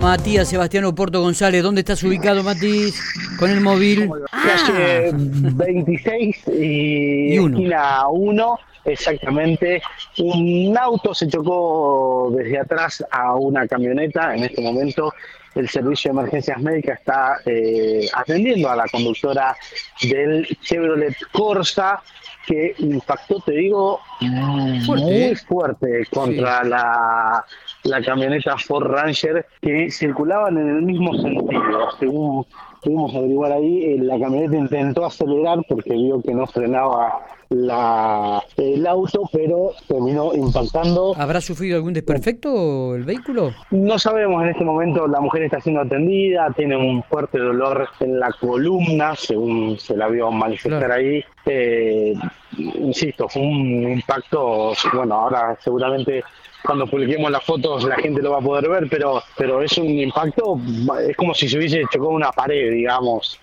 Matías Sebastián Porto González, ¿dónde estás ubicado, Matías? Con el móvil. Calle 26 y, Y uno. esquina 1, exactamente. Un auto se chocó desde atrás a una camioneta. En este momento, el servicio de emergencias médicas está eh, atendiendo a la conductora del Chevrolet Corsa que impactó, te digo, Fuerte, muy ¿eh? fuerte contra la, la camioneta Ford Ranger que circulaban en el mismo sentido. Según pudimos averiguar ahí, eh, la camioneta intentó acelerar porque vio que no frenaba la, el auto, pero terminó impactando. ¿Habrá sufrido algún desperfecto el vehículo? No sabemos en este momento, la mujer está siendo atendida, tiene un fuerte dolor en la columna, según se la vio manifestar Claro. ahí. Eh, insisto, fue un impacto, bueno, ahora seguramente cuando publiquemos las fotos la gente lo va a poder ver, pero, pero es un impacto, es como si se hubiese chocado una pared, digamos.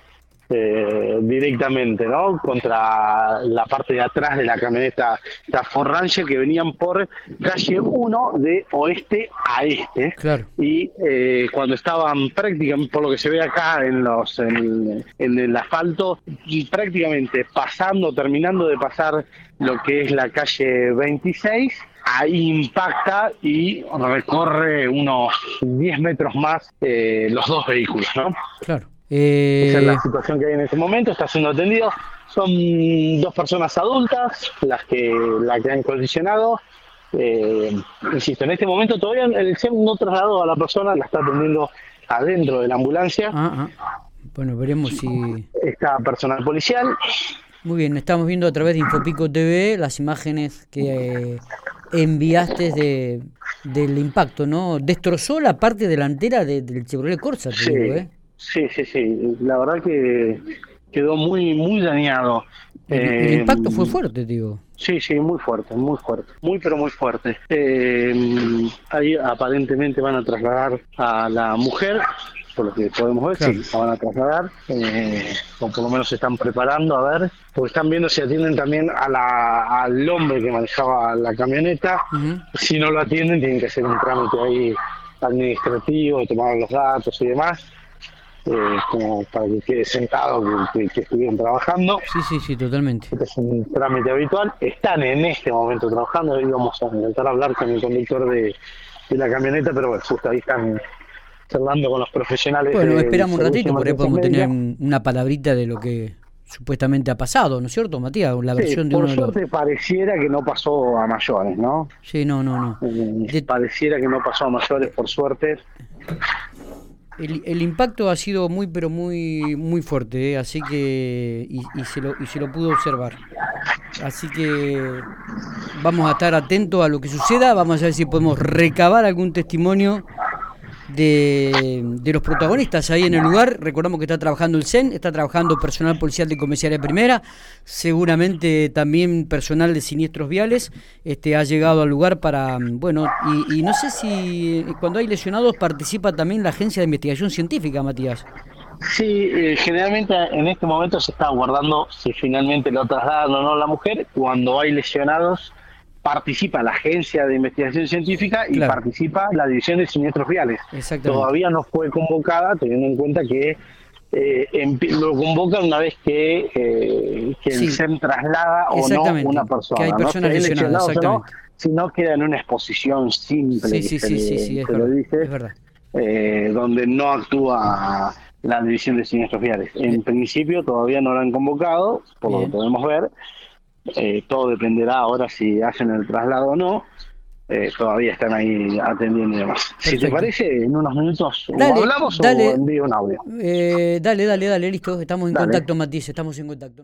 eh, directamente, ¿no? Contra la parte de atrás de la camioneta la Ford Ranger que venían por calle 1 de oeste a este Claro. y eh, cuando estaban prácticamente, por lo que se ve acá en los en, en el asfalto, y prácticamente pasando, terminando de pasar lo que es la calle 26, ahí impacta y recorre unos 10 metros más eh, los dos vehículos, ¿no? Claro. Esa es Eh, la situación que hay en este momento, está siendo atendido. Son dos personas adultas las que la que han colisionado. Eh, insisto, en este momento todavía el SEM no trasladó a la persona, la está atendiendo adentro de la ambulancia. ah, ah. Bueno, veremos si... Está personal policial. Muy bien, estamos viendo a través de Infopico TV las imágenes que eh, enviaste de, del impacto, ¿no? Destrozó la parte delantera de- del Chevrolet Corsa, te Sí, digo, ¿eh? Sí, sí, sí. La verdad que quedó muy, muy dañado. El, el Eh, impacto fue fuerte, te digo. Sí, sí, muy fuerte, muy fuerte, muy pero muy fuerte. Eh, ahí aparentemente van a trasladar a la mujer, por lo que podemos ver, Claro. sí, la van a trasladar, eh, o por lo menos se están preparando a ver, porque están viendo si atienden también a la, al hombre que manejaba la camioneta. Si no lo atienden, tienen que hacer un trámite ahí administrativo, tomar los datos y demás, eh, como para que quede sentado que, que- estuvieron trabajando. Sí, sí, sí, totalmente. Este es un trámite habitual. Están en este momento trabajando. Hoy vamos a intentar hablar con el conductor de, de la camioneta, pero bueno, justo ahí están charlando con los profesionales. Bueno, esperamos un ratito, por ahí podemos tener una palabrita de lo que supuestamente ha pasado, ¿no es cierto, Matías? La Sí, versión de por uno de los... suerte pareciera que no pasó a mayores, ¿no? Sí, no, no, no. Eh, De- Pareciera que no pasó a mayores, por suerte. El, el impacto ha sido muy, pero muy, muy fuerte, ¿eh? así que y, y se lo, y se lo pudo observar. Así que vamos a estar atentos a lo que suceda, vamos a ver si podemos recabar algún testimonio de, de los protagonistas ahí en el lugar. Recordamos que está trabajando el CEN, está trabajando personal policial de comisaría primera, seguramente también personal de siniestros viales, este ha llegado al lugar para, bueno, y, y no sé si cuando hay lesionados participa también la agencia de investigación científica, Matías. Sí, eh, generalmente en este momento se está aguardando si finalmente lo trasladan o no la mujer. Cuando hay lesionados, participa la agencia de investigación científica y Claro. participa la división de siniestros viales. Exactamente. Todavía no fue convocada, teniendo en cuenta que eh, lo convocan una vez que, eh, que Sí. el SEM traslada o no Exactamente, una persona. que hay ¿no? personas lesionadas, o no, exactamente. si no queda en una exposición simple Sí, sí, sí, sí, sí, es lo dice Es verdad. eh, donde no actúa la división de siniestros viales. En principio todavía no la han convocado, por lo que podemos ver. Eh, todo dependerá ahora si hacen el traslado o no. Eh, todavía están ahí atendiendo y demás. Si te parece, en unos minutos o Dale, hablamos dale. o envío un audio. Eh, dale, dale, dale, listo. Estamos en Dale. contacto, Matías, estamos en contacto.